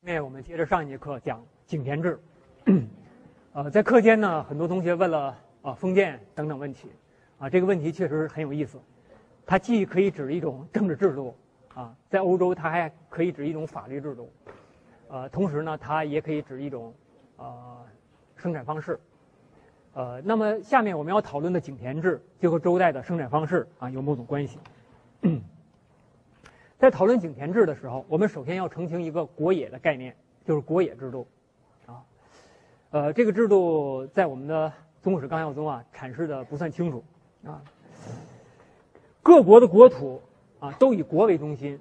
那我们接着上一节课讲井田制。呃，在课间呢，很多同学问了啊封建等等问题，啊这个问题确实很有意思。它既可以指一种政治制度，啊在欧洲它还可以指一种法律制度，呃同时呢它也可以指一种呃生产方式。呃，那么下面我们要讨论的井田制就和周代的生产方式啊有某种关系。在讨论井田制的时候，我们首先要澄清一个国野的概念，就是国野制度，啊，呃，这个制度在我们的《宗史纲要》中啊阐释的不算清楚，啊，各国的国土啊都以国为中心，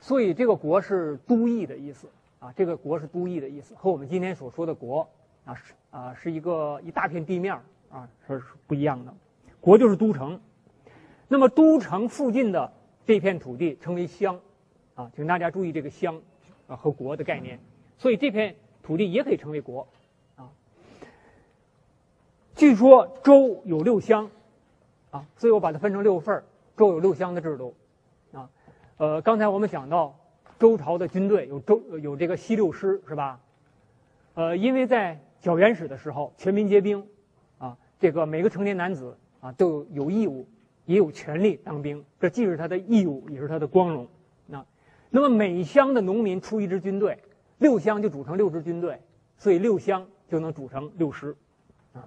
所以这个国是都邑的意思，啊，这个国是都邑的意思，和我们今天所说的国啊是啊是一个一大片地面啊是不一样的，国就是都城，那么都城附近的。这片土地称为乡，啊，请大家注意这个乡，啊和国的概念。所以这片土地也可以称为国，啊。据说周有六乡，啊，所以我把它分成六份周有六乡的制度，啊，呃，刚才我们讲到周朝的军队有周有这个西六师是吧？呃，因为在较原始的时候全民皆兵，啊，这个每个成年男子啊都有义务。也有权利当兵，这既是他的义务，也是他的光荣。那，那么每乡的农民出一支军队，六乡就组成六支军队，所以六乡就能组成六师。啊，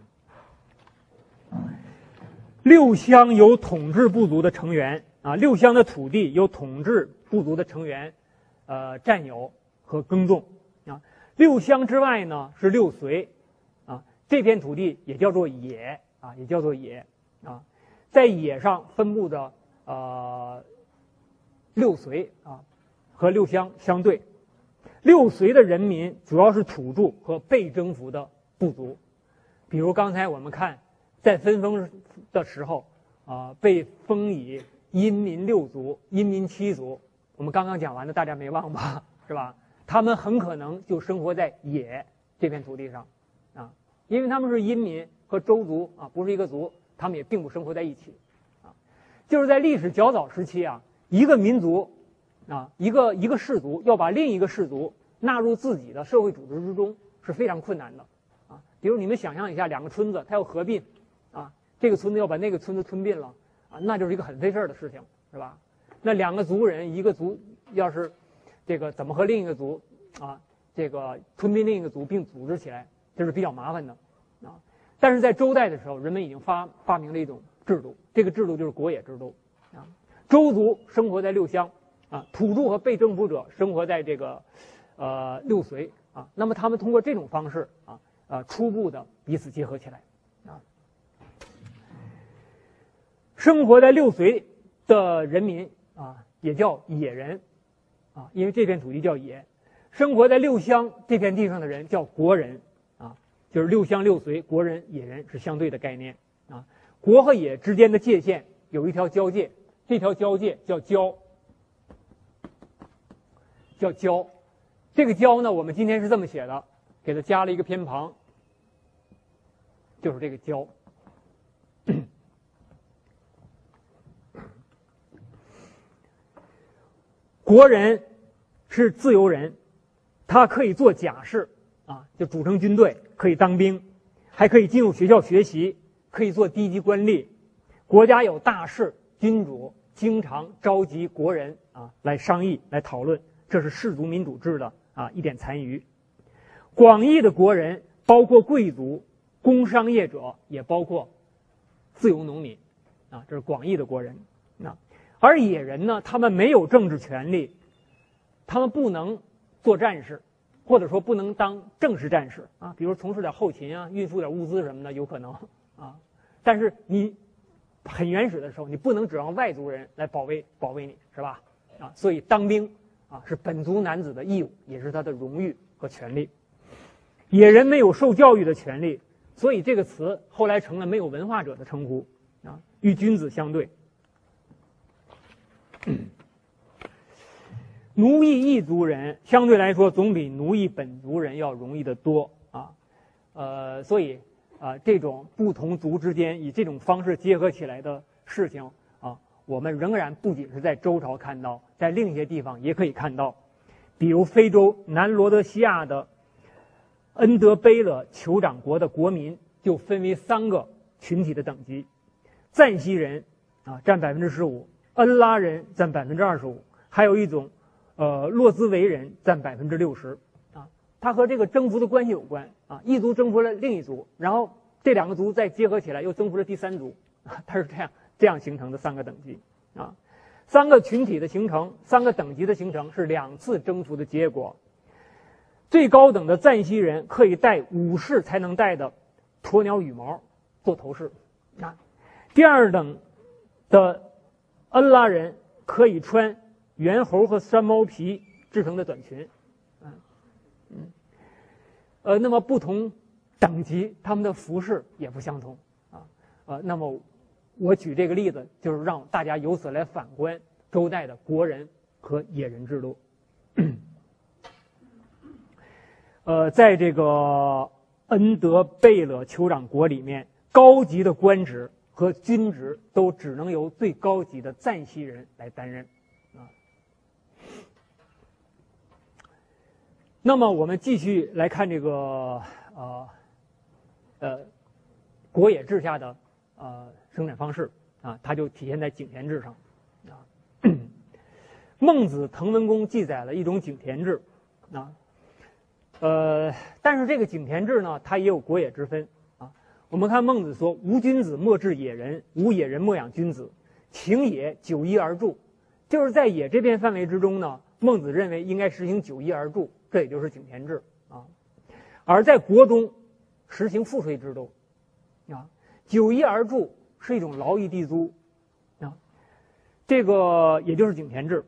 六乡有统治部族的成员啊，六乡的土地有统治部族的成员，呃，占有和耕种啊。六乡之外呢是六随，啊，这片土地也叫做野啊，也叫做野啊。在野上分布的呃六随啊，和六乡相对，六随的人民主要是土著和被征服的部族，比如刚才我们看在分封的时候啊，被封以阴民六族、阴民七族，我们刚刚讲完的，大家没忘吧？是吧？他们很可能就生活在野这片土地上啊，因为他们是阴民和周族啊，不是一个族。他们也并不生活在一起，啊，就是在历史较早时期啊，一个民族，啊，一个一个氏族要把另一个氏族纳入自己的社会组织之中是非常困难的，啊，比如你们想象一下，两个村子它要合并，啊，这个村子要把那个村子吞并了，啊，那就是一个很费事儿的事情，是吧？那两个族人，一个族要是这个怎么和另一个族啊，这个吞并另一个族并组织起来，这是比较麻烦的。啊但是在周代的时候，人们已经发发明了一种制度，这个制度就是国野制度，啊，周族生活在六乡，啊，土著和被征服者生活在这个，呃，六随，啊，那么他们通过这种方式，啊，啊，初步的彼此结合起来，啊，生活在六随的人民，啊，也叫野人，啊，因为这片土地叫野，生活在六乡这片地上的人叫国人。就是六乡六随，国人野人是相对的概念啊。国和野之间的界限有一条交界，这条交界叫交，叫交。这个交呢，我们今天是这么写的，给它加了一个偏旁，就是这个交。国人是自由人，他可以做假事啊，就组成军队。可以当兵，还可以进入学校学习，可以做低级官吏。国家有大事，君主经常召集国人啊来商议、来讨论，这是氏族民主制的啊一点残余。广义的国人包括贵族、工商业者，也包括自由农民啊，这是广义的国人。那而野人呢？他们没有政治权利，他们不能做战士。或者说不能当正式战士啊，比如从事点后勤啊，运输点物资什么的有可能啊。但是你很原始的时候，你不能指望外族人来保卫保卫你是吧？啊，所以当兵啊是本族男子的义务，也是他的荣誉和权利。野人没有受教育的权利，所以这个词后来成了没有文化者的称呼啊，与君子相对。奴役异族人相对来说总比奴役本族人要容易得多啊，呃，所以啊，这种不同族之间以这种方式结合起来的事情啊，我们仍然不仅是在周朝看到，在另一些地方也可以看到，比如非洲南罗德西亚的恩德贝勒酋长国的国民就分为三个群体的等级：赞西人啊占百分之十五，恩拉人占百分之二十五，还有一种呃洛兹维人占百分之六十。啊，它和这个征服的关系有关啊，一族征服了另一族，然后这两个族再结合起来又征服了第三族，啊，它是这样这样形成的三个等级啊。三个群体的形成，三个等级的形成是两次征服的结果。最高等的赞西人可以戴武士才能戴的鸵鸟羽毛做头饰，啊，第二等的恩拉人可以穿猿猴和山猫皮制成的短裙，嗯嗯，呃，那么不同等级他们的服饰也不相同，啊呃，那么。我举这个例子，就是让大家由此来反观周代的国人和野人制度。呃，在这个恩德贝勒酋长国里面，高级的官职和军职都只能由最高级的赞西人来担任。啊，那么我们继续来看这个呃呃国野制下的呃。生产方式啊，它就体现在井田制上，啊，孟子滕文公记载了一种井田制，啊，呃，但是这个井田制呢，它也有国野之分啊。我们看孟子说：“无君子莫治野人，无野人莫养君子。情野九一而助。”就是在野这片范围之中呢，孟子认为应该实行九一而助，这也就是井田制啊。而在国中实行赋税制度，啊，九一而助。是一种劳役地租，啊，这个也就是井田制。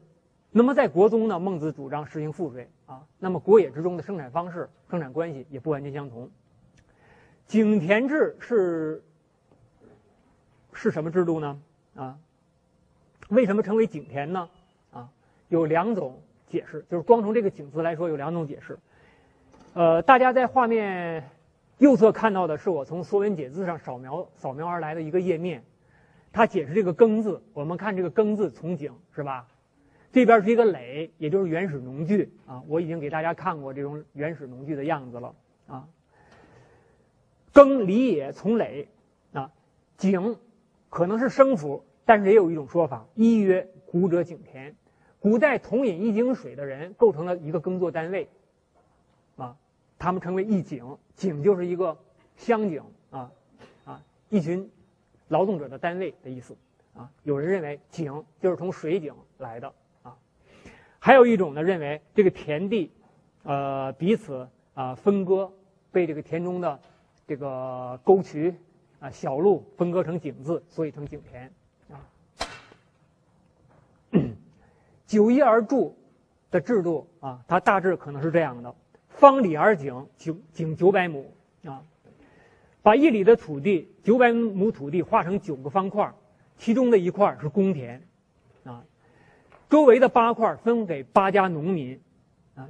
那么在国中呢，孟子主张实行赋税啊。那么国野之中的生产方式、生产关系也不完全相同。井田制是是什么制度呢？啊，为什么称为井田呢？啊，有两种解释，就是光从这个“井”字来说，有两种解释。呃，大家在画面。右侧看到的是我从《说文解字》上扫描扫描而来的一个页面，它解释这个“耕”字。我们看这个“耕”字从井是吧？这边是一个耒，也就是原始农具啊。我已经给大家看过这种原始农具的样子了啊。耕犁也从耒啊，井可能是生符，但是也有一种说法，一曰古者井田，古代同饮一井水的人构成了一个耕作单位啊。他们称为一井，井就是一个乡井啊，啊，一群劳动者的单位的意思啊。有人认为井就是从水井来的啊，还有一种呢认为这个田地，呃，彼此啊分割，被这个田中的这个沟渠啊小路分割成井字，所以成井田啊。九一而注的制度啊，它大致可能是这样的。方里而井，井井九百亩啊，把一里的土地九百亩土地划成九个方块，其中的一块是公田，啊，周围的八块分给八家农民，啊，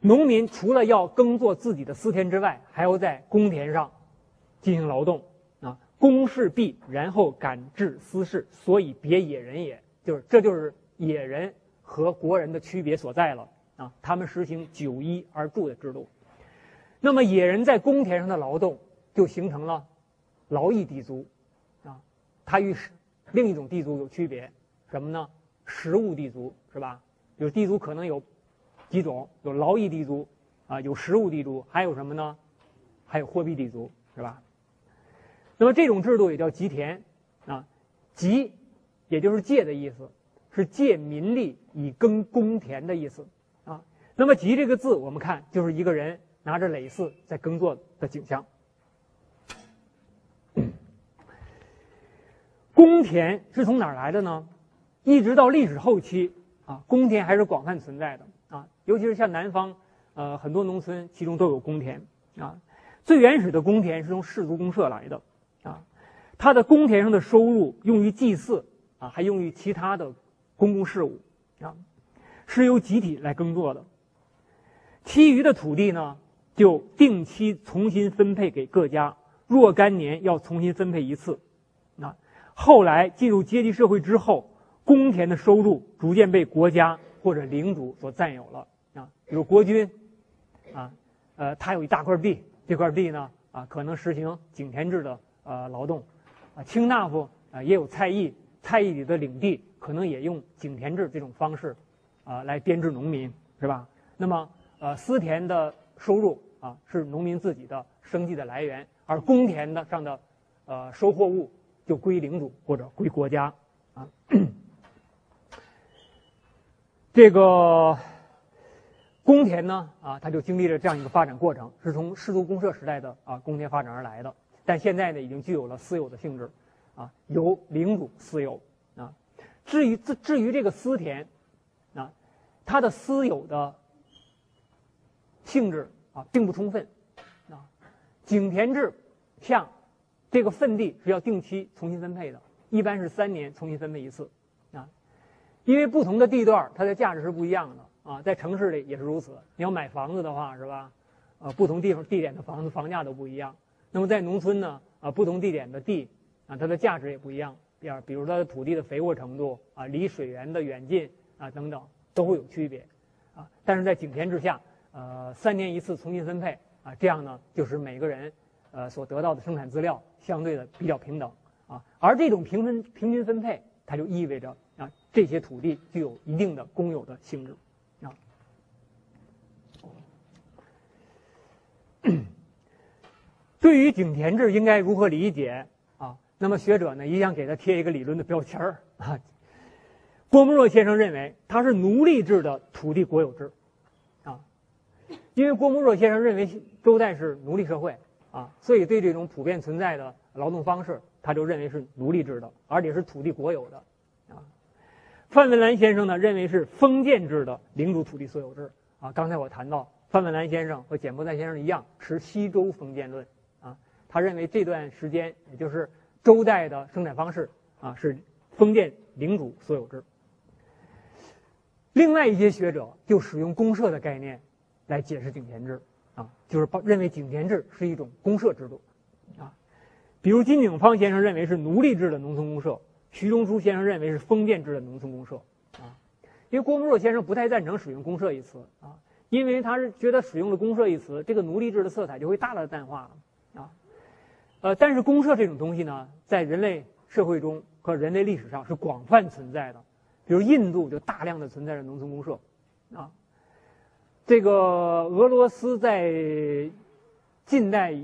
农民除了要耕作自己的私田之外，还要在公田上进行劳动，啊，公事毕，然后赶至私事，所以别野人也，就是这就是野人和国人的区别所在了。啊，他们实行九一而住的制度，那么野人在公田上的劳动就形成了劳役地租，啊，它与另一种地租有区别，什么呢？实物地租是吧？有地租可能有几种，有劳役地租，啊，有实物地租，还有什么呢？还有货币地租是吧？那么这种制度也叫集田，啊，集也就是借的意思，是借民力以耕公田的意思啊。那么“集”这个字，我们看就是一个人拿着耒耜在耕作的景象。公田是从哪儿来的呢？一直到历史后期啊，公田还是广泛存在的啊，尤其是像南方，呃，很多农村其中都有公田啊。最原始的公田是从氏族公社来的啊，它的公田上的收入用于祭祀啊，还用于其他的公共事务啊，是由集体来耕作的。其余的土地呢，就定期重新分配给各家，若干年要重新分配一次。啊后来进入阶级社会之后，公田的收入逐渐被国家或者领主所占有了啊，比如国君，啊，呃，他有一大块地，这块地呢，啊，可能实行井田制的呃劳动，啊，卿大夫啊也有菜邑，菜邑里的领地可能也用井田制这种方式，啊，来编制农民，是吧？那么，呃，私田的收入啊是农民自己的生计的来源，而公田的上的，呃，收获物就归领主或者归国家，啊。这个公田呢，啊，它就经历了这样一个发展过程，是从氏族公社时代的啊公田发展而来的。但现在呢，已经具有了私有的性质，啊，由领主私有啊。至于至至于这个私田，啊，它的私有的性质啊，并不充分，啊，井田制，像这个份地是要定期重新分配的，一般是三年重新分配一次啊。因为不同的地段，它的价值是不一样的啊，在城市里也是如此。你要买房子的话，是吧？呃，不同地方地点的房子房价都不一样。那么在农村呢，啊，不同地点的地啊，它的价值也不一样。第二，比如它的土地的肥沃程度啊，离水源的远近啊等等，都会有区别啊。但是在井田之下，呃，三年一次重新分配啊，这样呢，就是每个人呃所得到的生产资料相对的比较平等啊。而这种平分平均分配，它就意味着。啊，这些土地具有一定的公有的性质，啊。对于井田制应该如何理解？那么学者呢一样给他贴一个理论的标签儿啊。郭沫若先生认为它是奴隶制的土地国有制，啊，因为郭沫若先生认为周代是奴隶社会啊，所以对这种普遍存在的劳动方式，他就认为是奴隶制的，而且是土地国有的啊。范文澜先生呢认为是封建制的领主土地所有制啊。刚才我谈到范文澜先生和简伯赞先生一样持西周封建论啊，他认为这段时间也就是周代的生产方式啊是封建领主所有制。另外一些学者就使用公社的概念来解释井田制啊，就是认为井田制是一种公社制度啊。比如金鼎芳先生认为是奴隶制的农村公社。徐中书先生认为是封建制的农村公社，啊，因为郭沫若先生不太赞成使用公社一词啊，因为他是觉得使用了公社一词，这个奴隶制的色彩就会大大的淡化了，呃，但是公社这种东西呢，在人类社会中和人类历史上是广泛存在的，比如印度就大量的存在着农村公社，啊，这个俄罗斯在近代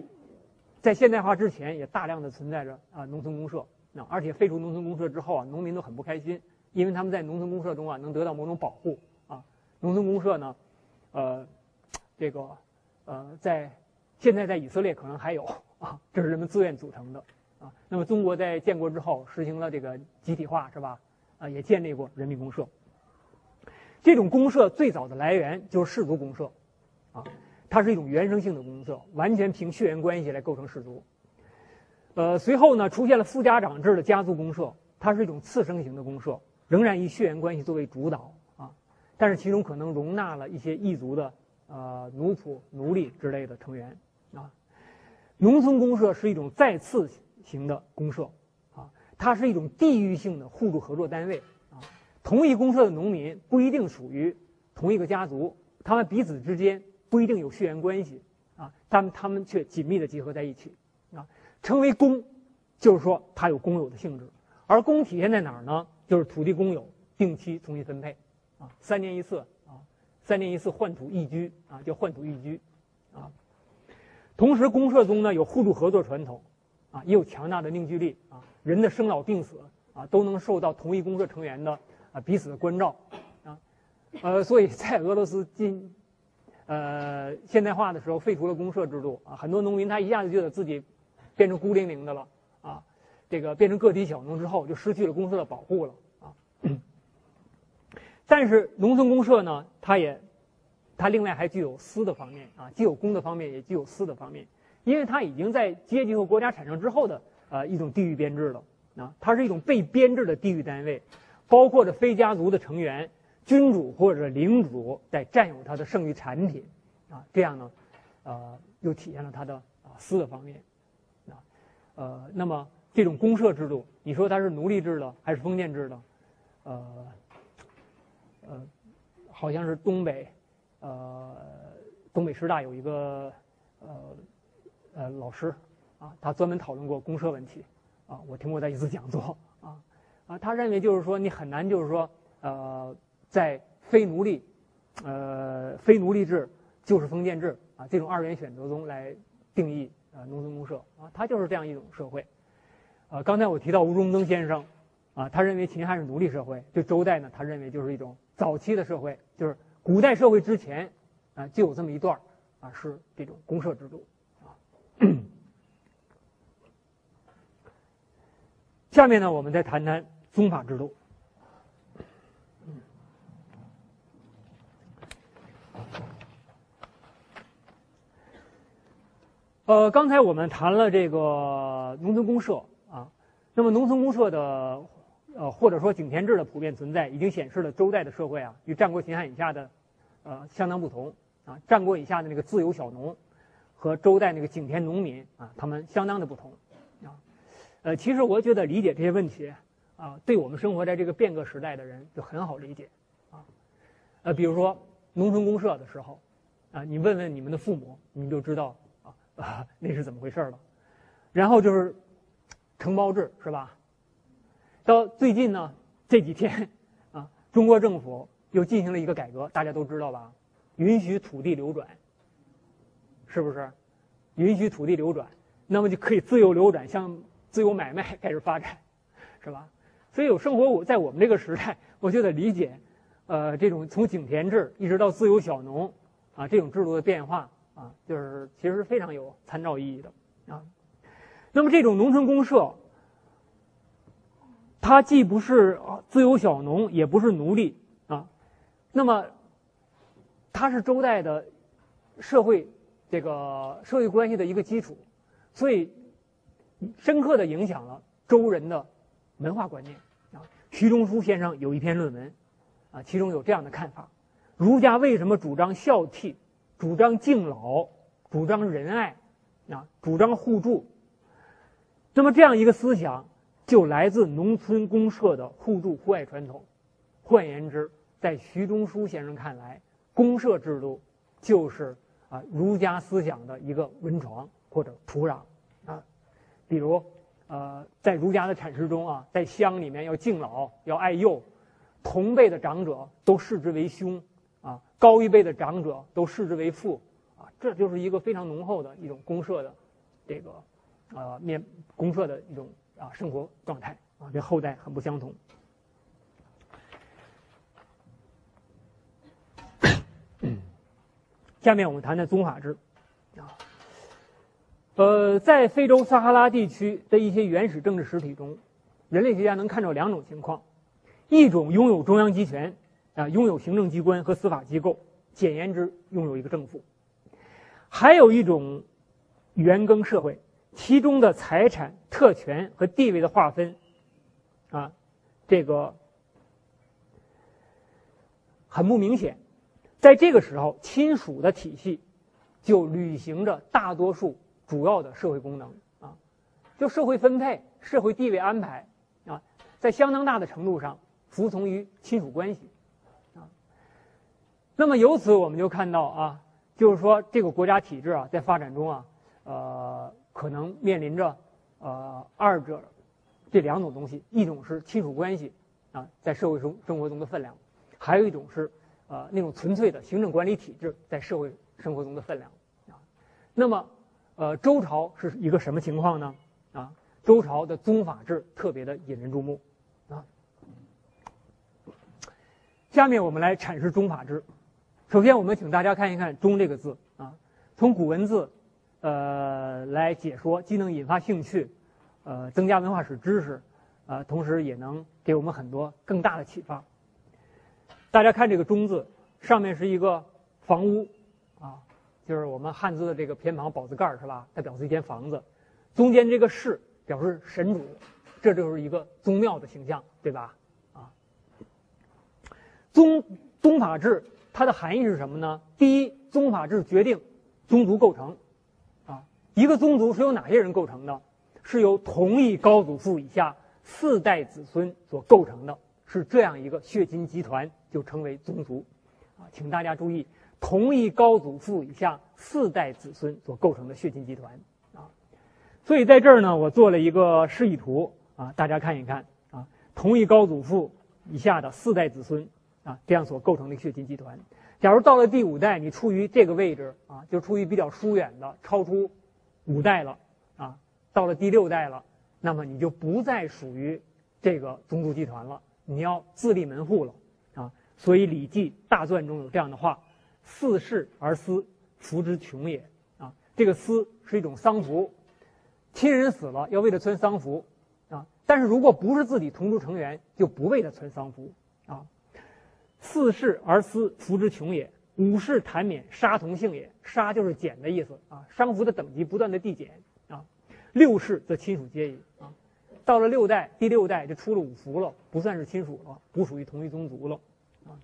在现代化之前也大量的存在着啊农村公社。那而且废除农村公社之后啊，农民都很不开心，因为他们在农村公社中啊能得到某种保护啊。农村公社呢，呃，这个呃，在现在在以色列可能还有啊，这是人们自愿组成的啊。那么中国在建国之后实行了这个集体化是吧？啊，也建立过人民公社。这种公社最早的来源就是氏族公社，啊，它是一种原生性的公社，完全凭血缘关系来构成氏族。呃，随后呢，出现了副家长制的家族公社，它是一种次生型的公社，仍然以血缘关系作为主导啊，但是其中可能容纳了一些异族的呃奴仆、奴隶之类的成员啊。农村公社是一种再次型的公社啊，它是一种地域性的互助合作单位啊。同一公社的农民不一定属于同一个家族，他们彼此之间不一定有血缘关系啊，但他们却紧密的结合在一起啊。称为公，就是说它有公有的性质，而公体现在哪儿呢？就是土地公有，定期重新分配，啊，三年一次，啊，三年一次换土易居，啊，叫换土易居，同时公社中呢有互助合作传统，啊，也有强大的凝聚力，啊，人的生老病死，啊，都能受到同一公社成员的啊彼此的关照，啊，呃，所以在俄罗斯近，呃现代化的时候废除了公社制度，啊，很多农民他一下子觉得自己。变成孤零零的了啊，这个变成个体小农之后，就失去了公社的保护了啊。但是农村公社呢，它也，它另外还具有私的方面啊，既有公的方面，也具有私的方面，因为它已经在阶级和国家产生之后的呃一种地域编制了啊，它是一种被编制的地域单位，包括着非家族的成员、君主或者领主在占有它的剩余产品啊，这样呢，呃，又体现了它的啊私的方面啊。呃，那么这种公社制度，你说它是奴隶制的还是封建制的？呃，呃，好像是东北，呃，东北师大有一个呃呃老师啊，他专门讨论过公社问题啊，我听过他一次讲座啊啊，他认为就是说你很难就是说呃在非奴隶呃非奴隶制就是封建制啊这种二元选择中来定义呃农村公社啊，它就是这样一种社会。呃，刚才我提到吴中曾先生，啊，他认为秦汉是奴隶社会，对周代呢，他认为就是一种早期的社会，就是古代社会之前，啊，就有这么一段啊，是这种公社制度，啊。下面呢，我们再谈谈宗法制度。呃，刚才我们谈了这个农村公社啊。那么，农村公社的，呃，或者说井田制的普遍存在，已经显示了周代的社会啊，与战国秦汉以下的，呃，相当不同啊。战国以下的那个自由小农，和周代那个井田农民啊，他们相当的不同啊。呃，其实我觉得理解这些问题啊，对我们生活在这个变革时代的人就很好理解啊。呃，比如说农村公社的时候啊，你问问你们的父母，你们就知道啊啊 那是怎么回事了。然后就是。承包制是吧？到最近呢这几天，啊，中国政府又进行了一个改革，大家都知道吧？允许土地流转，是不是？允许土地流转，那么就可以自由流转，向自由买卖开始发展，是吧？所以有生活我在我们这个时代，我就得理解，呃，这种从井田制一直到自由小农，啊，这种制度的变化啊，就是其实非常有参照意义的啊。那么这种农村公社，他既不是自由小农，也不是奴隶啊。那么，他是周代的社会这个社会关系的一个基础，所以深刻的影响了周人的文化观念啊。徐中书先生有一篇论文啊，其中有这样的看法：儒家为什么主张孝悌、主张敬老、主张仁爱啊、主张互助？那么这样一个思想，就来自农村公社的互助互爱传统。换言之，在徐中书先生看来，公社制度就是啊儒家思想的一个温床或者土壤啊。比如，呃，在儒家的阐释中啊，在乡里面要敬老，要爱幼，同辈的长者都视之为兄啊，高一辈的长者都视之为父啊，这就是一个非常浓厚的一种公社的这个。啊，面公社的一种啊生活状态啊，跟后代很不相同。下面我们谈谈宗法制啊。呃，在非洲撒哈拉地区的一些原始政治实体中，人类学家能看到两种情况：一种拥有中央集权啊，拥有行政机关和司法机构，简言之，拥有一个政府；还有一种原耕社会。其中的财产特权和地位的划分，啊，这个很不明显。在这个时候，亲属的体系就履行着大多数主要的社会功能啊，就社会分配、社会地位安排啊，在相当大的程度上服从于亲属关系啊。那么由此我们就看到啊，就是说这个国家体制啊，在发展中啊，呃。可能面临着，呃，二者这两种东西，一种是亲属关系啊，在社会中生活中的分量，还有一种是呃那种纯粹的行政管理体制在社会生活中的分量啊。那么，呃，周朝是一个什么情况呢？啊，周朝的宗法制特别的引人注目啊。下面我们来阐释宗法制。首先，我们请大家看一看“宗”这个字啊，从古文字。呃，来解说既能引发兴趣，呃，增加文化史知识，呃，同时也能给我们很多更大的启发。大家看这个“中”字，上面是一个房屋，啊，就是我们汉字的这个偏旁宝字盖是吧？它表示一间房子。中间这个“室”表示神主，这就是一个宗庙的形象，对吧？啊，宗宗法制它的含义是什么呢？第一，宗法制决定宗族构成。一个宗族是由哪些人构成的？是由同一高祖父以下四代子孙所构成的，是这样一个血亲集团，就称为宗族，啊，请大家注意，同一高祖父以下四代子孙所构成的血亲集团啊。所以在这儿呢，我做了一个示意图啊，大家看一看啊，同一高祖父以下的四代子孙啊，这样所构成的血亲集团。假如到了第五代，你处于这个位置啊，就处于比较疏远的，超出五代了啊，到了第六代了，那么你就不再属于这个宗族集团了，你要自立门户了啊。所以《礼记·大传》中有这样的话：“四世而思，服之穷也。”啊，这个“思”是一种丧服，亲人死了要为他穿丧服啊。但是如果不是自己同族成员，就不为他穿丧服啊。四世而思，服之穷也；五世谈免，杀同姓也。杀就是减的意思啊，商服的等级不断的递减啊。六世则亲属皆矣啊。到了六代，第六代就出了五服了，不算是亲属了，不属于同一宗族了啊。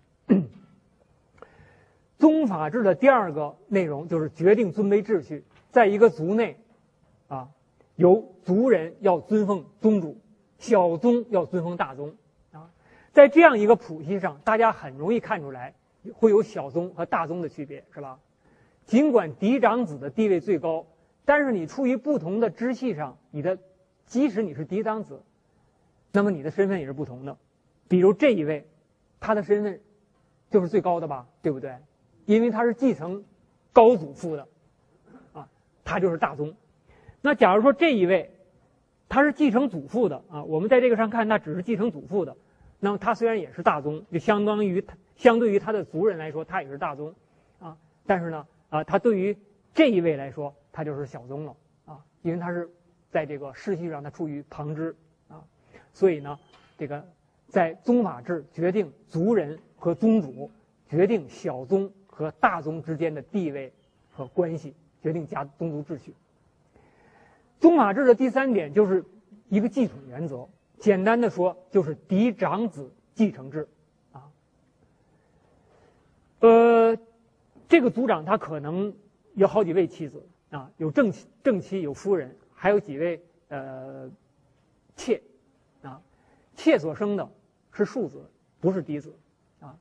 宗法制的第二个内容就是决定尊卑秩序，在一个族内啊，由族人要尊奉宗主，小宗要尊奉大宗啊。在这样一个谱系上，大家很容易看出来会有小宗和大宗的区别，是吧？尽管嫡长子的地位最高，但是你处于不同的支系上，你的即使你是嫡长子，那么你的身份也是不同的。比如这一位，他的身份就是最高的吧，对不对？因为他是继承高祖父的，啊，他就是大宗。那假如说这一位，他是继承祖父的啊，我们在这个上看，那只是继承祖父的。那么他虽然也是大宗，就相当于他相对于他的族人来说，他也是大宗，啊，但是呢，啊，他对于这一位来说，他就是小宗了，啊，因为他是在这个世系上他处于旁支，啊，所以呢，这个在宗法制决定族人和宗主，决定小宗和大宗之间的地位和关系，决定家宗族秩序。宗法制的第三点就是一个继统原则。简单的说，就是嫡长子继承制，呃，这个族长他可能有好几位妻子啊，有正妻、正妻有夫人，还有几位呃妾，啊，妾所生的是庶子，不是嫡子，啊，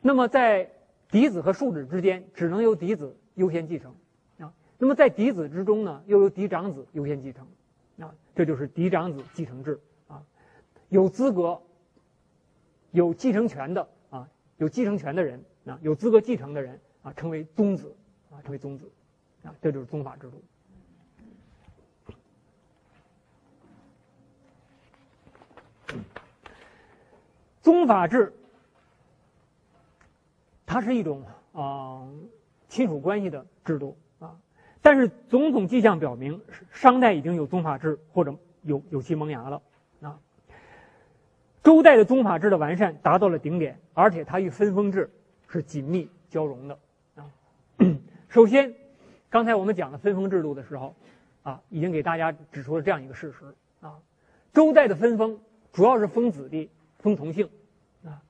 那么在嫡子和庶子之间，只能由嫡子优先继承，啊，那么在嫡子之中呢，又由嫡长子优先继承，啊，这就是嫡长子继承制啊。有资格、有继承权的啊，有继承权的人啊，有资格继承的人啊，称为宗子啊，称为宗子啊，这就是宗法制度。宗法制，它是一种啊亲属关系的制度啊，但是种种迹象表明，商代已经有宗法制或者有有其萌芽了啊。周代的宗法制的完善达到了顶点，而且它与分封制是紧密交融的啊。首先，刚才我们讲的分封制度的时候，啊，已经给大家指出了这样一个事实啊：周代的分封主要是封子弟、封同姓啊。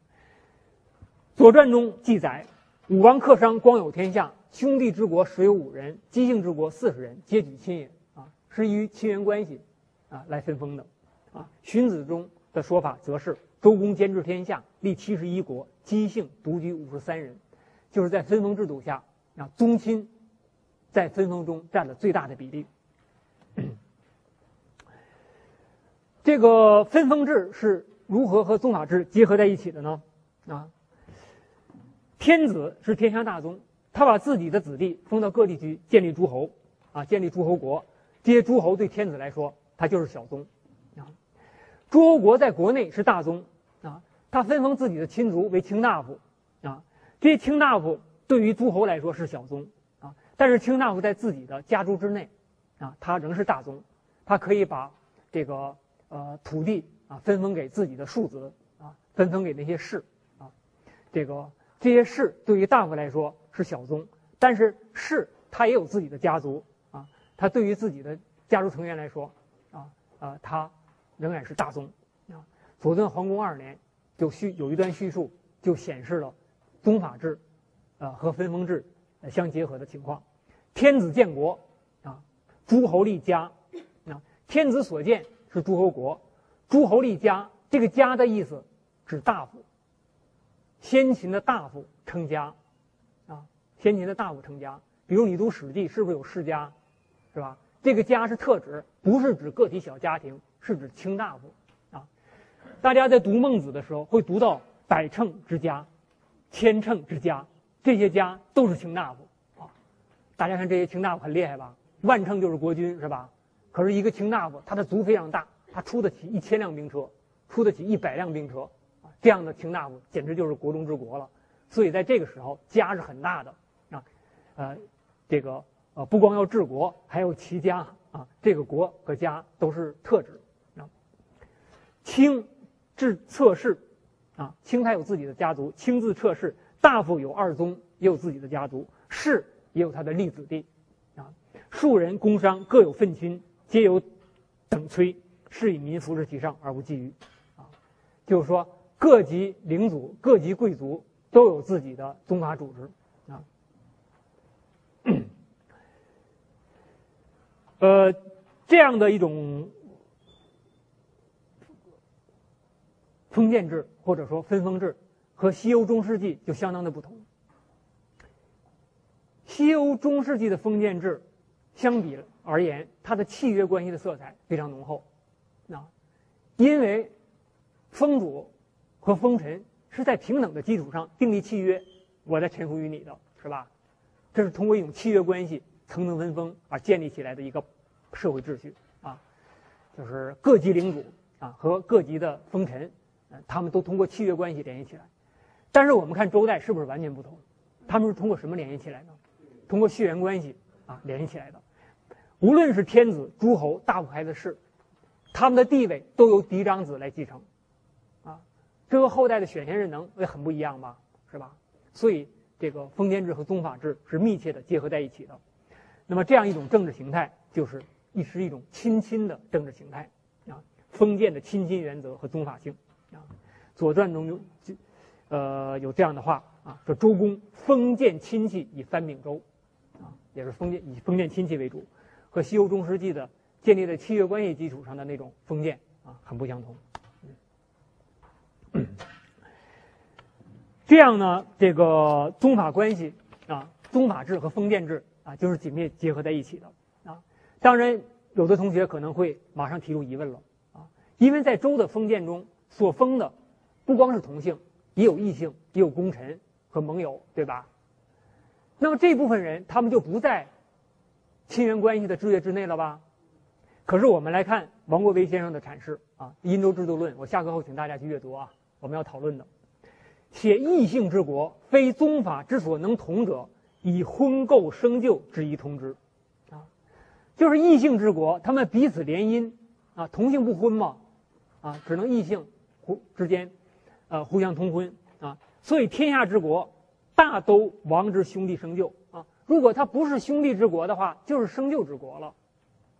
《左传》中记载，武王克商，光有天下，兄弟之国十有五人，姬姓之国四十人，皆举亲也啊，是依亲缘关系啊来分封的啊。《荀子》中。的说法则是周公兼治天下，立七十一国，姬姓独居五十三人，就是在分封制度下啊，宗亲在分封中占了最大的比例。这个分封制是如何和宗法制结合在一起的呢？啊，天子是天下大宗，他把自己的子弟封到各地区，建立诸侯，啊，建立诸侯国，这些诸侯对天子来说，他就是小宗。啊诸侯国在国内是大宗，他分封自己的亲族为卿大夫，啊，这些卿大夫对于诸侯来说是小宗，啊，但是卿大夫在自己的家族之内，啊，他仍是大宗，他可以把这个呃土地啊分封给自己的庶子，啊，分封给那些士，啊，这个这些士对于大夫来说是小宗，但是士他也有自己的家族，啊，他对于自己的家族成员来说，啊啊他。仍然是大宗，啊，左宗皇宫二年就叙有一段叙述，就显示了宗法制，啊和分封制相结合的情况。天子建国，啊，诸侯立家，啊，天子所建是诸侯国，诸侯立家，这个家的意思指大夫。先秦的大夫称家，啊，先秦的大夫称家。比如你读《史记》，是不是有世家，是吧？这个家是特指，不是指个体小家庭，是指卿大夫，大家在读孟子的时候，会读到百乘之家、千乘之家，这些家都是卿大夫，啊。大家看这些卿大夫很厉害吧？万乘就是国君，是吧？可是一个卿大夫，他的族非常大，他出得起一千辆兵车，出得起一百辆兵车，啊，这样的卿大夫简直就是国中之国了。所以在这个时候，家是很大的，啊，呃。这个呃，不光要治国，还要齐家啊。这个国和家都是特指啊。卿是侧室啊，卿他有自己的家族，亲自测试。大夫有二宗，也有自己的家族，士也有他的立子弟啊。庶人工商各有分亲，皆有等崔，是以民服之其上而无觊觎啊。就是说，各级领主、各级贵族都有自己的宗法组织。啊 呃，这样的一种封建制或者说分封制，和西欧中世纪就相当的不同。西欧中世纪的封建制，相比而言，它的契约关系的色彩非常浓厚。啊，因为封主和封臣是在平等的基础上订立契约，我在臣服于你的，是吧？这是通过一种契约关系层层分封而建立起来的一个。社会秩序啊，就是各级领主啊和各级的封臣，他们都通过契约关系联系起来。但是我们看周代是不是完全不同？他们是通过什么联系起来的？通过血缘关系啊联系起来的。无论是天子、诸侯、大夫还是士，他们的地位都由嫡长子来继承，啊，这和后代的选贤任能也很不一样吧？是吧？所以这个封建制和宗法制是密切的结合在一起的。那么这样一种政治形态就是。一是一种亲亲的政治形态，啊，封建的亲亲原则和宗法性，《左传》中有，呃，有这样的话啊，说周公封建亲戚以藩秉周，啊，也是封建以封建亲戚为主，和西欧中世纪的建立在契约关系基础上的那种封建啊，很不相同。这样呢，这个宗法关系啊，宗法制和封建制啊，就是紧密结合在一起的啊。当然，有的同学可能会马上提出疑问了啊，因为在周的封建中所封的，不光是同姓，也有异姓，也有功臣和盟友，对吧？那么这部分人他们就不在亲缘关系的制约之内了吧？可是我们来看王国维先生的阐释啊，《殷周制度论》，我下课后请大家去阅读啊，我们要讨论的，且异姓之国，非宗法之所能同者，以婚媾生就之一通之。啊就是异姓之国，他们彼此联姻，啊，同姓不婚嘛，啊，只能异姓互之间，呃，互相通婚啊。所以天下之国，大都王之兄弟生就啊。如果他不是兄弟之国的话，就是生就之国了，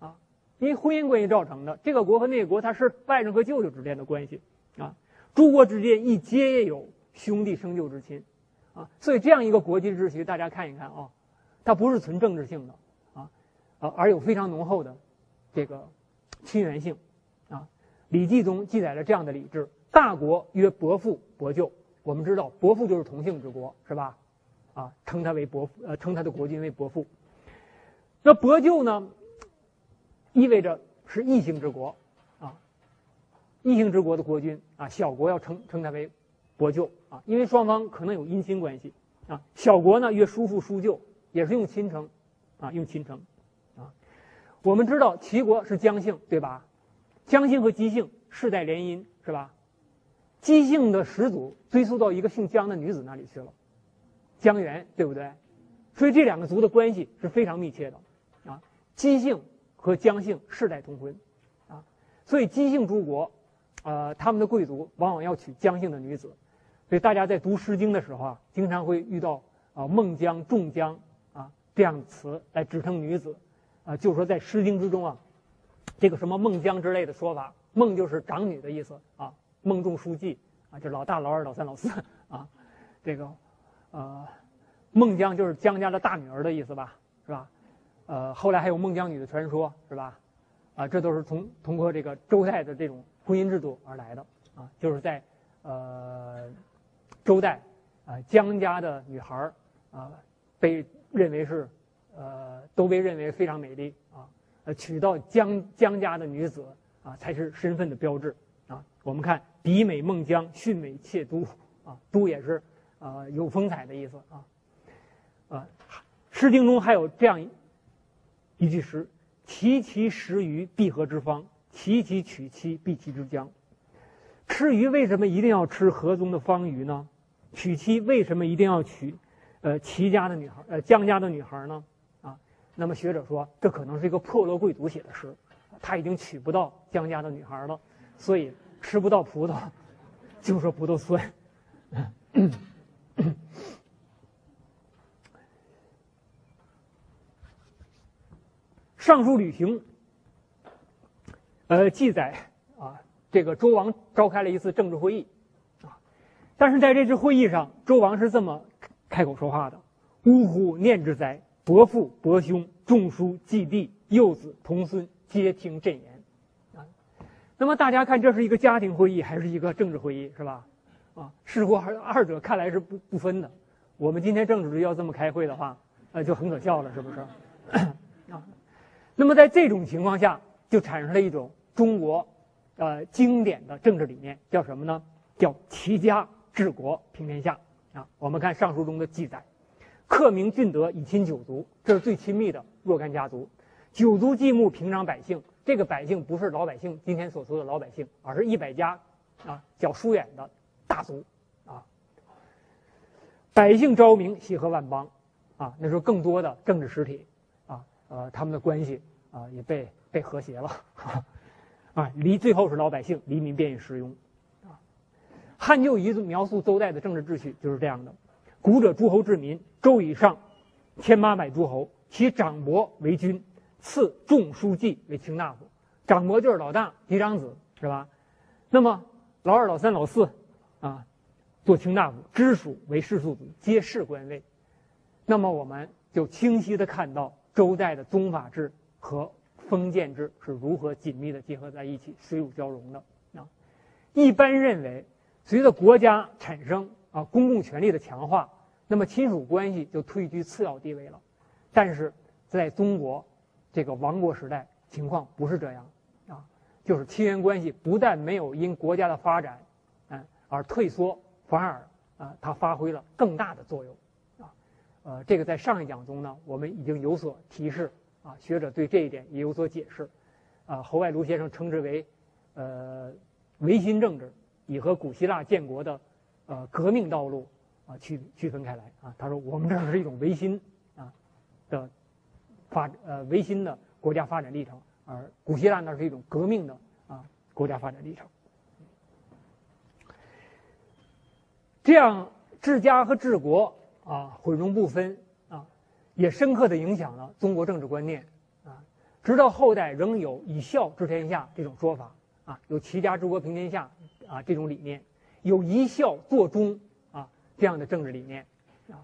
啊，因为婚姻关系造成的。这个国和那个国，它是外甥和舅舅之间的关系啊。诸国之间亦皆有兄弟生就之亲，啊，所以这样一个国际秩序，大家看一看啊，它不是纯政治性的啊。而有非常浓厚的这个亲缘性，啊，《礼记》中记载了这样的礼制：大国曰伯父伯舅。我们知道伯父就是同姓之国，是吧？啊，称他为伯父，呃，称他的国君为伯父。那伯舅呢，意味着是异姓之国，啊，异姓之国的国君啊，小国要称称他为伯舅啊，因为双方可能有姻亲关系啊。小国呢曰叔父叔舅，也是用亲称，啊，用亲称。啊我们知道齐国是姜姓，对吧？姜姓和姬姓世代联姻，是吧？姬姓的始祖追溯到一个姓姜的女子那里去了，姜元，对不对？所以这两个族的关系是非常密切的，啊，姬姓和姜姓世代通婚，啊，所以姬姓诸国，呃，他们的贵族往往要娶姜姓的女子，所以大家在读《诗经》的时候啊，经常会遇到啊“孟姜”“仲姜”啊这样的词来指称女子。啊，就是说在《诗经》之中啊，这个什么孟姜之类的说法，孟就是长女的意思啊，孟仲叔季啊，就老大、老二、老三、老四啊，这个呃，孟姜就是姜家的大女儿的意思吧，是吧？呃，后来还有孟姜女的传说，是吧？啊，这都是从通过这个周代的这种婚姻制度而来的啊，就是在呃周代啊，姜家的女孩儿啊，被认为是呃，都被认为非常美丽啊，呃，娶到姜姜家的女子啊，才是身份的标志。我们看“比美孟姜，逊美妾都”，啊，都也是啊有风采的意思啊。啊，《诗经》中还有这样一句诗：“齐其食鱼，必合之方；齐其取妻，必其之疆。”吃鱼为什么一定要吃河中的方鱼呢？娶妻为什么一定要娶，呃，齐家的女孩，呃，姜家的女孩呢？啊，那么学者说，这可能是一个破落贵族写的诗，他已经娶不到姜家的女孩了，所以吃不到葡萄，就说葡萄酸。上书旅行，呃，记载啊，这个周王召开了一次政治会议，啊，但是在这次会议上，周王是这么开口说话的：“呜呼，念之哉！伯父、伯兄、仲叔、季弟、幼子、童孙，皆听朕言。”那么大家看，这是一个家庭会议还是一个政治会议，是吧？啊，似乎二二者看来是不不分的。我们今天政治要这么开会的话，呃，就很可笑了，是不是？啊。那么在这种情况下，就产生了一种中国，呃，经典的政治理念，叫什么呢？叫齐家治国平天下啊。我们看《尚书》中的记载：“克明俊德，以亲九族。”这是最亲密的若干家族。九族继牧，平常百姓。这个百姓不是老百姓今天所说的老百姓，而是一百家啊较疏远的大族啊。百姓昭明，喜和万邦啊。那时候更多的政治实体。啊呃，他们的关系啊也被被和谐了，啊，离最后是老百姓，黎民便于使用，啊，汉旧遗描述周代的政治秩序就是这样的：古者诸侯治民，周以上，千八百诸侯，其长伯为君，赐仲书记为卿大夫，长伯就是老大嫡长子是吧？那么老二、老三、老四啊，做卿大夫，支属为世庶子，皆士官位。那么我们就清晰的看到。周代的宗法制和封建制是如何紧密的结合在一起、水乳交融的啊？一般认为，随着国家产生啊，公共权力的强化，那么亲属关系就退居次要地位了。但是，在中国这个亡国时代，情况不是这样啊，就是亲缘关系不但没有因国家的发展，嗯，而退缩，反而啊，它发挥了更大的作用。啊呃，这个在上一讲中呢，我们已经有所提示啊，学者对这一点也有所解释，啊，侯外庐先生称之为，呃，维新政治已和古希腊建国的，呃，革命道路啊区区分开来啊。他说我们这是一种维新啊的发呃维新的国家发展历程，而古希腊那是一种革命的啊国家发展历程。这样治家和治国。啊，混容不分啊，也深刻的影响了中国政治观念啊。直到后代仍有以孝治天下这种说法啊，有齐家治国平天下啊这种理念，有一孝作忠啊这样的政治理念啊。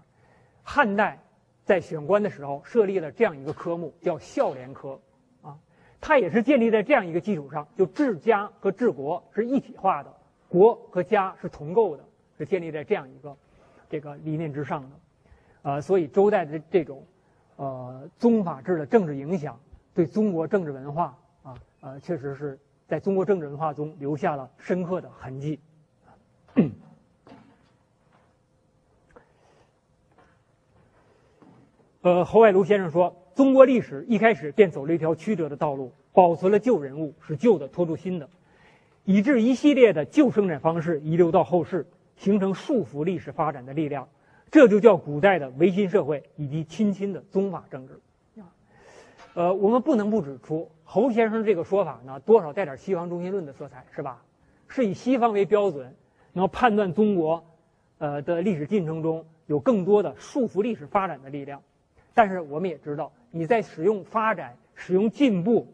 汉代在选官的时候设立了这样一个科目，叫孝廉科啊，它也是建立在这样一个基础上，就治家和治国是一体化的，国和家是同构的，是建立在这样一个。这个理念之上的，呃，所以周代的这种，呃，宗法制的政治影响，对中国政治文化啊，呃，确实是在中国政治文化中留下了深刻的痕迹。呃，侯外庐先生说，中国历史一开始便走了一条曲折的道路，保存了旧人物，使旧的拖住新的，以致一系列的旧生产方式遗留到后世。形成束缚历史发展的力量，这就叫古代的维新社会以及亲亲的宗法政治。啊，呃，我们不能不指出侯先生这个说法呢，多少带点西方中心论的色彩，是吧？是以西方为标准，然后判断中国，呃的历史进程中有更多的束缚历史发展的力量。但是我们也知道，你在使用发展、使用进步，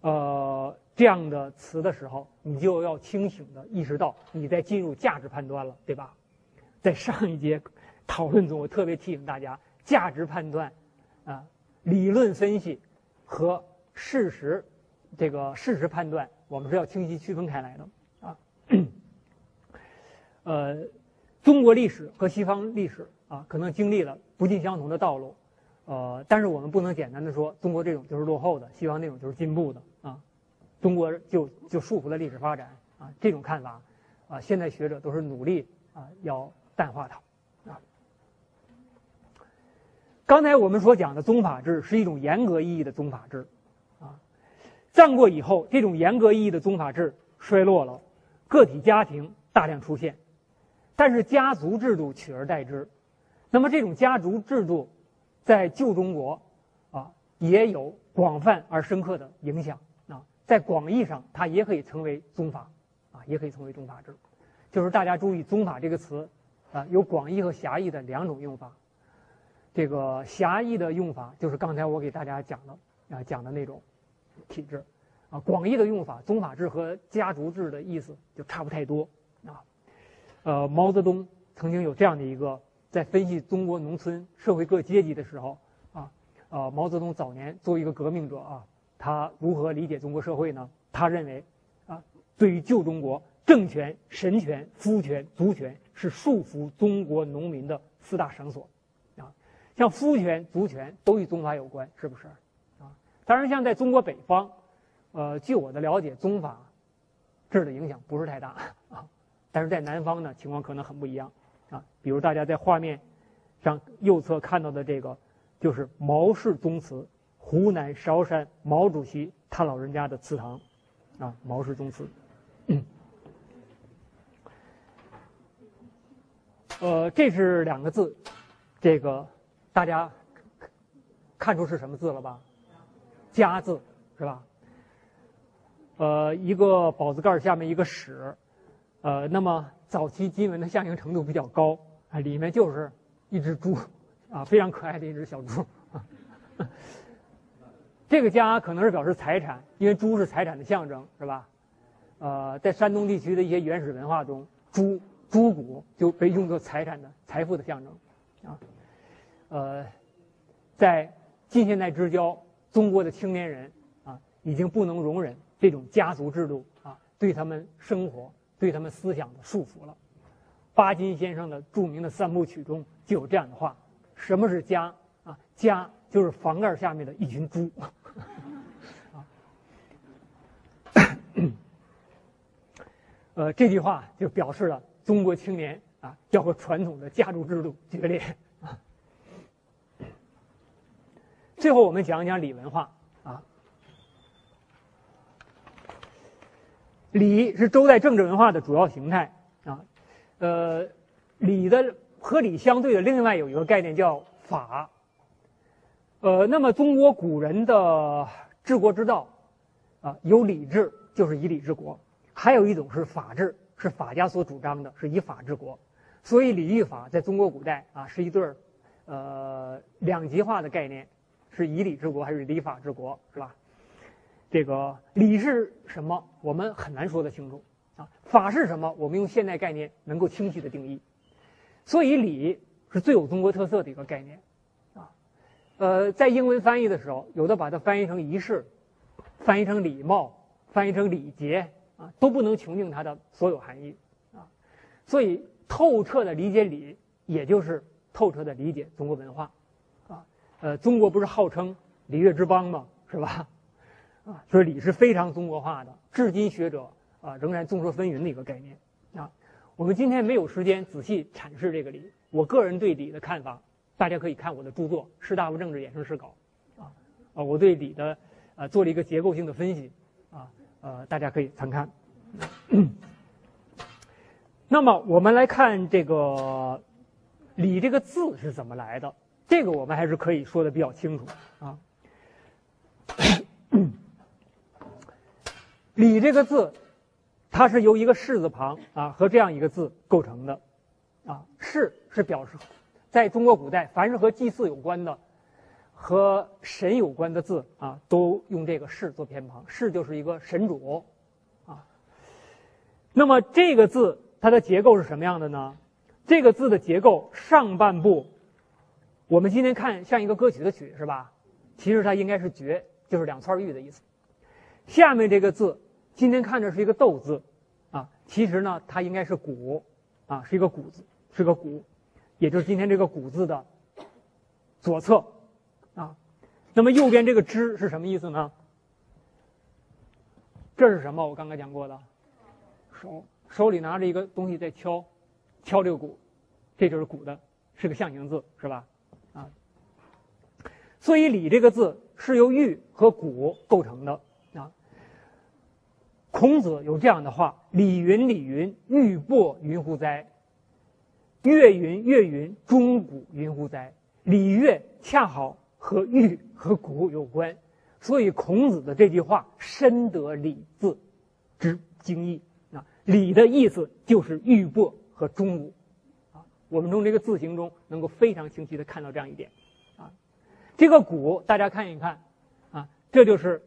呃。这样的词的时候，你就要清醒的意识到你在进入价值判断了，对吧？在上一节讨论中，我特别提醒大家，价值判断啊，理论分析和事实这个事实判断，我们是要清晰区分开来的啊。呃，中国历史和西方历史啊，可能经历了不尽相同的道路，呃，但是我们不能简单的说中国这种就是落后的，西方那种就是进步的啊，中国就就束缚了历史发展啊，这种看法啊，现在学者都是努力啊要淡化它啊。刚才我们所讲的宗法制是一种严格意义的宗法制，啊，战国以后，这种严格意义的宗法制衰落了，个体家庭大量出现，但是家族制度取而代之。那么这种家族制度，在旧中国，啊，也有广泛而深刻的影响啊。在广义上，它也可以成为宗法，啊，也可以成为宗法制。就是大家注意“宗法”这个词，啊，有广义和狭义的两种用法。这个狭义的用法就是刚才我给大家讲的啊，讲的那种体制，啊，广义的用法，宗法制和家族制的意思就差不太多啊。呃，毛泽东曾经有这样的一个在分析中国农村社会各阶级的时候啊，呃，毛泽东早年作为一个革命者啊，他如何理解中国社会呢？他认为啊，对于旧中国，政权、神权、夫权、族权是束缚中国农民的四大绳索。啊像夫权、族权都与宗法有关，是不是？啊，当然，像在中国北方，呃，据我的了解，宗法制的影响不是太大啊。但是在南方呢，情况可能很不一样啊。比如大家在画面上右侧看到的这个，就是毛氏宗祠，湖南韶山毛主席他老人家的祠堂，啊，毛氏宗祠。呃，这是两个字，这个。大家看出是什么字了吧？“家”字是吧？呃，一个宝字盖下面一个“史”，呃，那么早期金文的象形程度比较高啊，里面就是一只猪啊，非常可爱的一只小猪。这个“家”可能是表示财产，因为猪是财产的象征，是吧？呃，在山东地区的一些原始文化中，猪猪骨就被用作财产的财富的象征啊。呃，在近现代之交，中国的青年人啊，已经不能容忍这种家族制度啊对他们生活、对他们思想的束缚了。巴金先生的著名的三部曲中就有这样的话：“什么是家啊？家就是房盖下面的一群猪。”啊，呃，这句话就表示了中国青年啊要和传统的家族制度决裂。最后，我们讲一讲李文化啊。礼是周代政治文化的主要形态啊。呃，礼的和礼相对的，另外有一个概念叫法。呃，那么中国古人的治国之道啊，有礼治，就是以礼治国；还有一种是法治，是法家所主张的，是以法治国。所以，礼与法在中国古代啊，是一对儿呃两极化的概念。是以礼治国还是礼法治国，是吧？这个礼是什么？我们很难说得清楚啊。法是什么？我们用现代概念能够清晰的定义。所以礼是最有中国特色的一个概念啊。呃，在英文翻译的时候，有的把它翻译成仪式，翻译成礼貌，翻译成礼节啊，都不能穷尽它的所有含义啊。所以，透彻的理解礼，也就是透彻的理解中国文化。啊呃，中国不是号称礼乐之邦吗？是吧？啊，所以礼是非常中国化的，至今学者啊仍然众说纷纭的一个概念啊。我们今天没有时间仔细阐释这个礼，我个人对礼的看法，大家可以看我的著作《士大夫政治衍生史稿》，啊啊，我对礼的呃做了一个结构性的分析啊呃，大家可以参看。那么我们来看这个“礼”这个字是怎么来的。这个我们还是可以说的比较清楚啊。礼这个字，它是由一个士字旁啊和这样一个字构成的啊。士是表示，在中国古代，凡是和祭祀有关的、和神有关的字啊，都用这个士做偏旁。士就是一个神主啊。那么这个字它的结构是什么样的呢？这个字的结构上半部。我们今天看像一个歌曲的曲是吧？其实它应该是绝，就是两串玉的意思。下面这个字，今天看着是一个斗字，啊，其实呢它应该是鼓，啊，是一个鼓字。是个鼓，也就是今天这个“鼓”字的左侧啊。那么右边这个“支”是什么意思呢？这是什么？我刚才讲过的，手手里拿着一个东西在敲，敲这个鼓，这就是“鼓”的，是个象形字，是吧？啊，所以“礼”这个字是由玉和鼓构成的。孔子有这样的话：“礼云，礼云，玉帛云乎哉？乐云，乐云，钟鼓云乎哉？”礼乐恰好和玉和鼓有关。所以孔子的这句话深得“礼”字之精义啊，“礼”的意思就是玉帛和钟鼓啊。我们从这个字形中能够非常清晰的看到这样一点啊。这个鼓大家看一看啊，这就是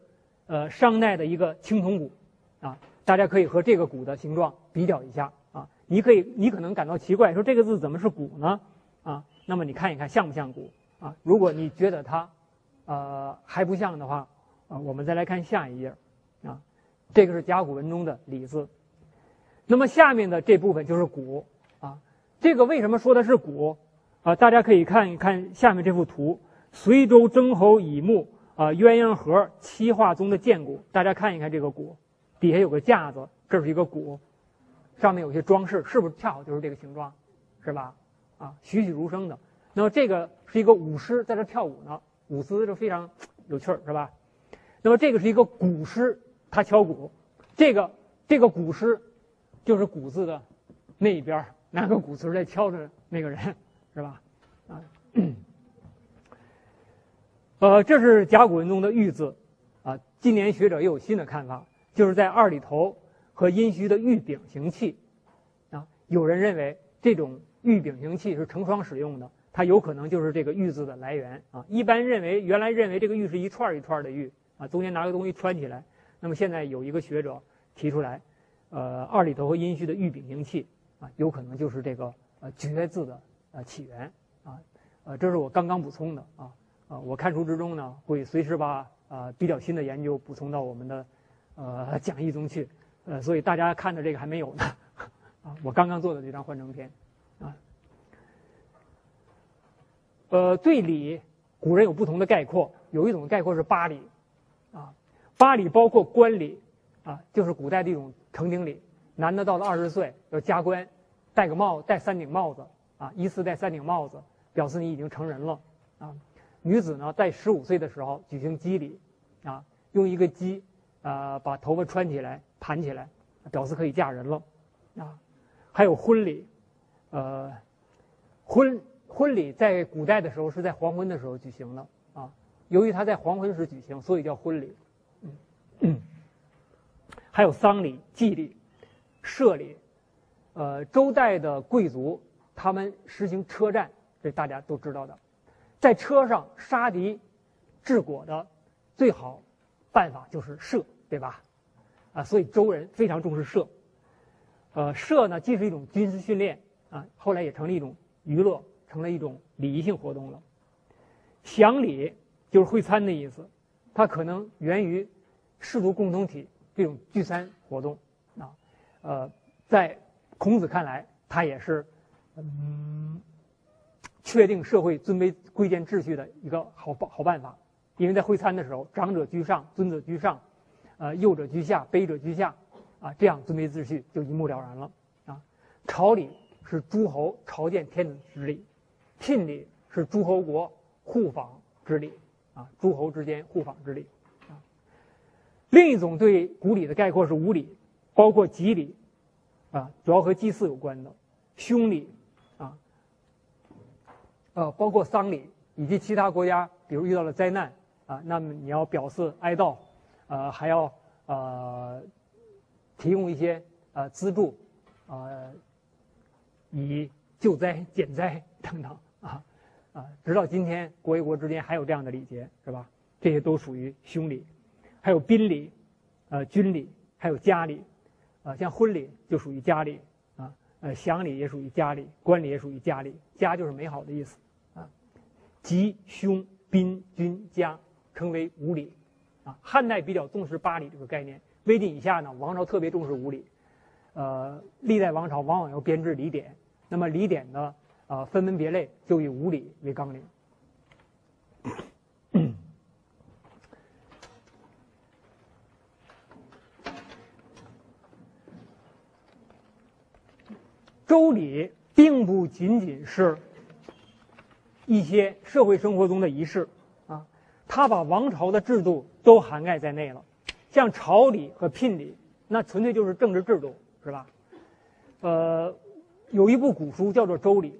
呃商代的一个青铜鼓啊。大家可以和这个鼓的形状比较一下啊。你可以，你可能感到奇怪，说这个字怎么是鼓呢？啊，那么你看一看像不像鼓啊？如果你觉得它。呃，还不像的话，啊，我们再来看下一页，啊，这个是甲骨文中的“里”字，那么下面的这部分就是“鼓”，啊，这个为什么说的是“鼓”？啊，大家可以看一看下面这幅图，随州征侯乙墓啊，鸳鸯盒漆画中的剑骨，大家看一看这个鼓，底下有个架子，这是一个鼓，上面有些装饰，是不是恰好就是这个形状，是吧？啊，栩栩如生的。那么这个是一个舞狮在这跳舞呢。舞姿就非常有趣儿，是吧？那么这个是一个鼓师，他敲鼓。这个这个鼓师，就是鼓字的那一边拿个鼓槌在敲着那个人，是吧？啊，呃，这是甲骨文中的“玉”字，啊，今年学者又有新的看法，就是在二里头和殷墟的玉柄形器，啊，有人认为这种玉柄形器是成双使用的。它有可能就是这个“玉”字的来源啊。一般认为，原来认为这个“玉”是一串一串的“玉”啊，中间拿个东西穿起来。那么现在有一个学者提出来，呃，二里头和殷墟的玉柄形器啊，有可能就是这个呃“绝”字的呃起源啊。呃，这是我刚刚补充的啊啊，我看书之中呢，会随时把啊比较新的研究补充到我们的呃讲义中去。呃，所以大家看的这个还没有呢 啊，我刚刚做的这张幻灯片。啊呃，对礼，古人有不同的概括。有一种概括是八礼，啊，八礼包括冠礼，啊，就是古代的一种成丁礼。男的到了二十岁要加冠，戴个帽，戴三顶帽子，啊，一次戴三顶帽子，表示你已经成人了，啊。女子呢，在十五岁的时候举行笄礼，啊，用一个笄，啊，把头发穿起来盘起来，表示可以嫁人了，啊。还有婚礼，呃，婚。婚礼在古代的时候是在黄昏的时候举行的啊，由于它在黄昏时举行，所以叫婚礼。嗯，还有丧礼、祭礼、社礼。呃，周代的贵族他们实行车战，这大家都知道的，在车上杀敌治国的最好办法就是射，对吧？啊，所以周人非常重视射。呃，射呢既是一种军事训练啊，后来也成了一种娱乐。成了一种礼仪性活动了。享礼就是会餐的意思，它可能源于氏族共同体这种聚餐活动啊。呃，在孔子看来，它也是嗯确定社会尊卑贵贱秩序的一个好办好办法。因为在会餐的时候，长者居上，尊者居上，呃，幼者居下，卑者居下，啊，这样尊卑秩序就一目了然了啊。朝礼是诸侯朝见天子之礼。聘礼是诸侯国互访之礼啊，诸侯之间互访之礼啊。另一种对古礼的概括是五礼，包括吉礼啊，主要和祭祀有关的；凶礼啊，呃，包括丧礼以及其他国家，比如遇到了灾难啊，那么你要表示哀悼，呃，还要呃提供一些呃资助，呃，以救灾减灾等等。啊，啊，直到今天，国与国之间还有这样的礼节，是吧？这些都属于兄礼，还有宾礼，呃，军礼，还有家礼，啊，像婚礼就属于家礼，啊，呃，享礼也属于家礼，官礼也属于家礼，家就是美好的意思，啊，吉、凶、宾、君、家称为五礼，汉代比较重视八礼这个概念，魏晋以下呢，王朝特别重视五礼，呃，历代王朝往往要编制礼典。那么礼典呢啊分门别类就以五礼为纲领。周礼并不仅仅是一些社会生活中的仪式啊，它把王朝的制度都涵盖在内了。像朝礼和聘礼，那纯粹就是政治制度，是吧？呃，有一部古书叫做《周礼》，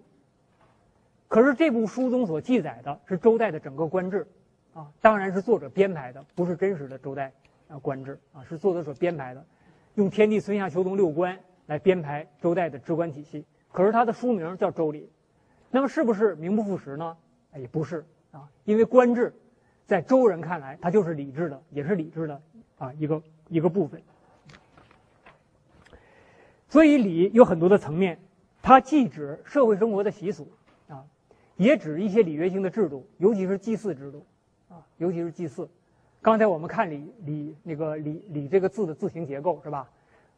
可是这部书中所记载的是周代的整个官制，啊，当然是作者编排的，不是真实的周代啊官制啊，是作者所编排的，用天地春夏秋冬六官来编排周代的职官体系。可是他的书名叫《周礼》，那么是不是名不副实呢？也不是啊，因为官制在周人看来，它就是礼制的，也是礼制的。啊，一个一个部分，所以礼有很多的层面，它既指社会生活的习俗啊，也指一些礼乐性的制度，尤其是祭祀制度啊，尤其是祭祀。刚才我们看礼礼那个礼礼这个字的字形结构是吧？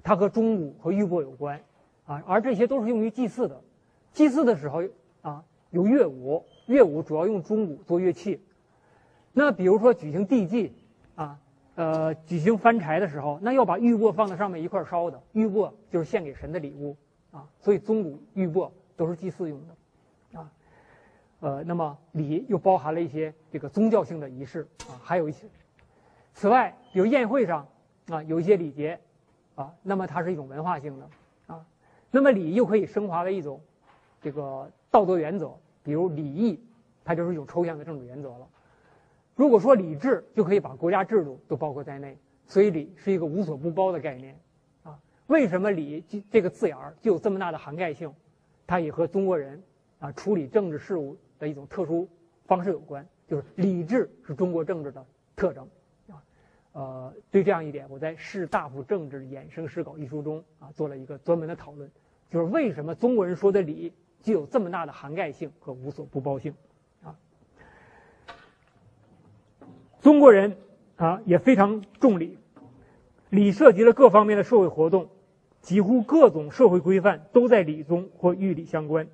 它和钟鼓和玉帛有关啊，而这些都是用于祭祀的。祭祀的时候啊，有乐舞，乐舞主要用钟鼓做乐器。那比如说举行地祭啊。呃，举行翻柴的时候，那要把玉帛放在上面一块烧的。玉帛就是献给神的礼物啊，所以宗谷、玉帛都是祭祀用的啊。呃，那么礼又包含了一些这个宗教性的仪式啊，还有一些。此外，比如宴会上啊，有一些礼节啊，那么它是一种文化性的啊。那么礼又可以升华为一种这个道德原则，比如礼义，它就是一种抽象的政治原则了。如果说礼制，就可以把国家制度都包括在内，所以礼是一个无所不包的概念，啊，为什么礼这个字眼儿具有这么大的涵盖性？它也和中国人啊处理政治事务的一种特殊方式有关，就是礼制是中国政治的特征，啊，呃，对这样一点，我在《士大夫政治衍生史稿》一书中啊做了一个专门的讨论，就是为什么中国人说的礼具有这么大的涵盖性和无所不包性。中国人啊也非常重礼，礼涉及了各方面的社会活动，几乎各种社会规范都在礼中或与礼相关。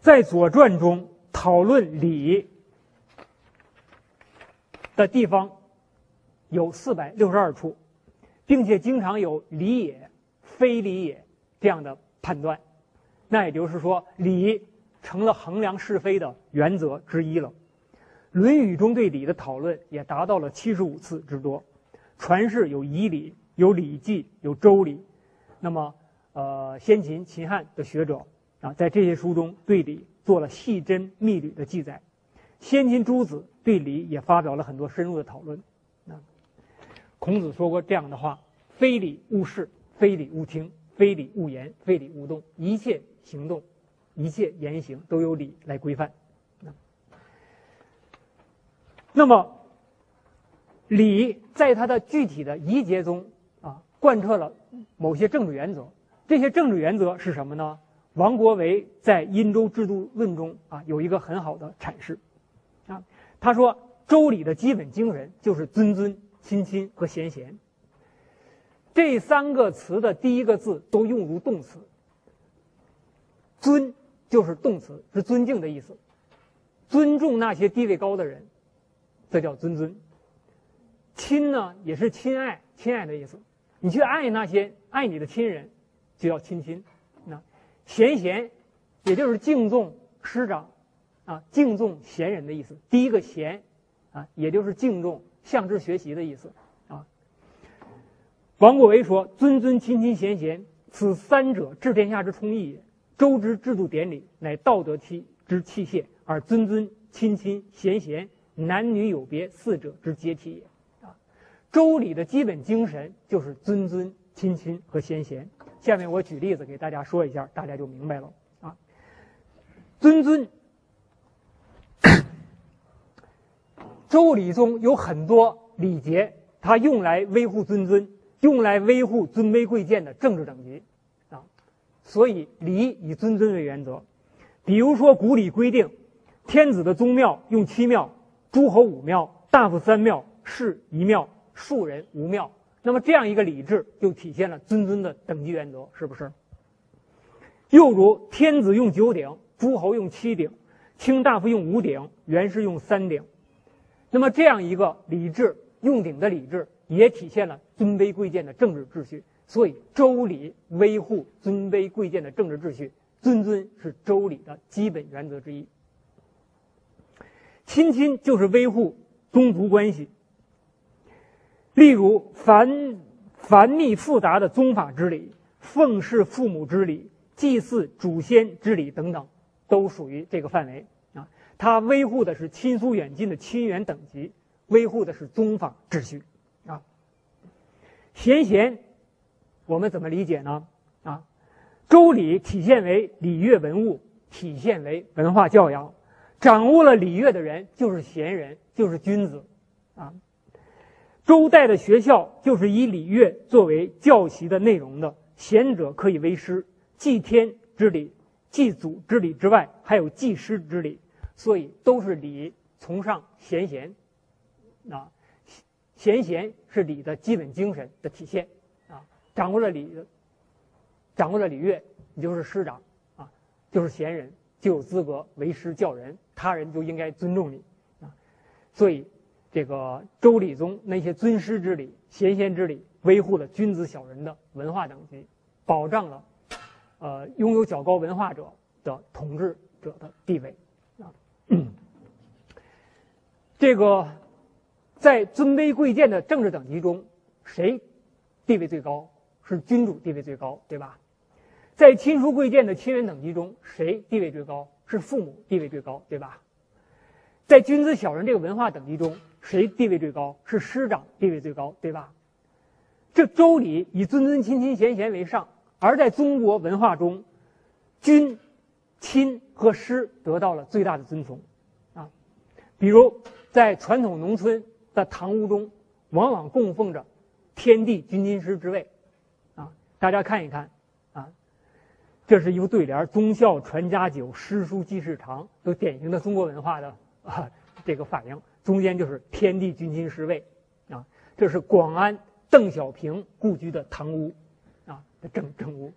在《左传》中讨论礼的地方有四百六十二处。并且经常有礼也、非礼也这样的判断，那也就是说，礼成了衡量是非的原则之一了。《论语》中对礼的讨论也达到了七十五次之多。传世有仪礼、有礼记、有周礼，那么，呃，先秦、秦汉的学者啊，在这些书中对礼做了细针密缕的记载。先秦诸子对礼也发表了很多深入的讨论。孔子说过这样的话：“非礼勿视，非礼勿听，非礼勿言，非礼勿动。一切行动，一切言行都有礼来规范。”那么，礼在它的具体的仪节中啊，贯彻了某些政治原则。这些政治原则是什么呢？王国维在《殷周制度论》中啊，有一个很好的阐释。啊，他说：“周礼的基本精神就是尊尊。”亲亲和贤贤，这三个词的第一个字都用如动词。尊就是动词，是尊敬的意思，尊重那些地位高的人，这叫尊尊。亲呢，也是亲爱、亲爱的意思，你去爱那些爱你的亲人，就叫亲亲。那贤贤，也就是敬重师长，啊，敬重贤人的意思。第一个贤，啊，也就是敬重。向之学习的意思，啊。王国维说：“尊尊亲亲贤贤，此三者治天下之充义也。周之制度典礼，乃道德器之器械，而尊尊亲亲贤贤，男女有别四者之阶梯也。”啊，周礼的基本精神就是尊尊亲亲和贤贤。下面我举例子给大家说一下，大家就明白了。啊，尊尊。周礼中有很多礼节，它用来维护尊尊，用来维护尊卑贵贱的政治等级，啊，所以礼以尊尊为原则。比如说，古礼规定，天子的宗庙用七庙，诸侯五庙，大夫三庙，士一庙，庶人无庙。那么这样一个礼制，就体现了尊尊的等级原则，是不是？又如天子用九鼎，诸侯用七鼎，卿大夫用五鼎，元士用三鼎。那么这样一个礼制，用鼎的礼制，也体现了尊卑贵贱的政治秩序。所以，周礼维护尊卑贵贱的政治秩序，尊尊是周礼的基本原则之一。亲亲就是维护宗族关系。例如繁繁密复杂的宗法之礼、奉事父母之礼、祭祀祖先之礼等等，都属于这个范围它维护的是亲疏远近的亲缘等级，维护的是宗法秩序啊。贤贤，我们怎么理解呢？啊，周礼体现为礼乐文物，体现为文化教养。掌握了礼乐的人就是贤人，就是君子，啊。周代的学校就是以礼乐作为教习的内容的。贤者可以为师，祭天之礼、祭祖之礼之外，还有祭师之礼，所以都是礼，崇尚贤贤。啊，贤贤是礼的基本精神的体现。啊，掌握了礼，掌握了礼乐，你就是师长，啊，就是贤人，就有资格为师教人，他人就应该尊重你。啊，所以。这个周礼宗那些尊师之礼、贤贤之礼，维护了君子小人的文化等级，保障了，呃，拥有较高文化者的统治者的地位，这个在尊卑贵贱的政治等级中，谁地位最高？是君主地位最高，对吧？在亲疏贵贱的亲缘等级中，谁地位最高？是父母地位最高，对吧？在君子小人这个文化等级中。谁地位最高？是师长地位最高，对吧？这周礼以尊尊亲亲贤贤为上，而在中国文化中，君、亲和诗得到了最大的尊崇，啊，比如在传统农村的堂屋中，往往供奉着天地君亲师之位，啊，大家看一看，啊，这是一副对联：“忠孝传家久，诗书继世长”，都典型的中国文化的啊这个反应。中间就是天地君亲师位，啊，这是广安邓小平故居的堂屋，啊的正正屋，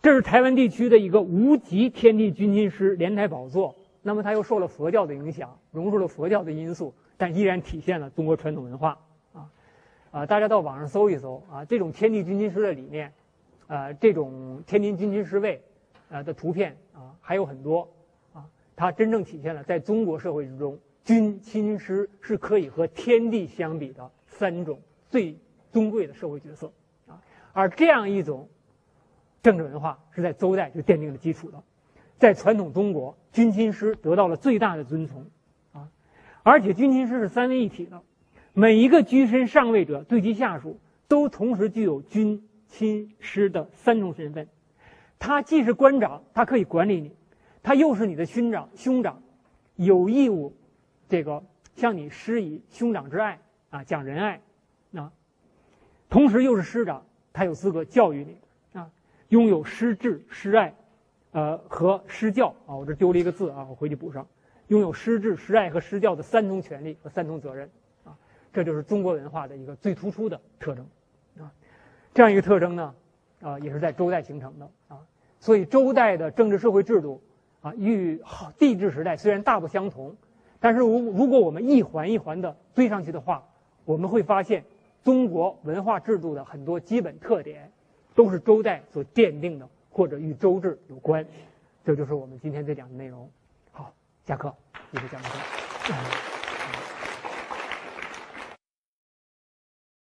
这是台湾地区的一个无极天地君亲师莲台宝座。那么它又受了佛教的影响，融入了佛教的因素，但依然体现了中国传统文化，啊，啊，大家到网上搜一搜，啊，这种天地君亲师的理念，啊，这种天地君亲师位，啊的图片，啊，还有很多，啊，它真正体现了在中国社会之中。君亲师是可以和天地相比的三种最尊贵的社会角色啊，而这样一种政治文化是在周代就奠定了基础的，在传统中国，君亲师得到了最大的尊崇啊，而且君亲师是三位一体的，每一个居身上位者对其下属都同时具有君亲师的三重身份，他既是官长，他可以管理你，他又是你的兄长兄长，有义务。这个向你施以兄长之爱啊，讲仁爱，啊，同时又是师长，他有资格教育你，拥有师智、师爱，呃和师教啊，我这丢了一个字啊，我回去补上，拥有师智、师爱和师教的三重权利和三重责任啊，这就是中国文化的一个最突出的特征啊，这样一个特征呢，啊，也是在周代形成的啊，所以周代的政治社会制度啊，与帝制时代虽然大不相同。但是，如如果我们一环一环的堆上去的话，我们会发现，中国文化制度的很多基本特点，都是周代所奠定的，或者与周制有关。这就是我们今天这讲的内容。好，下课，谢谢讲课。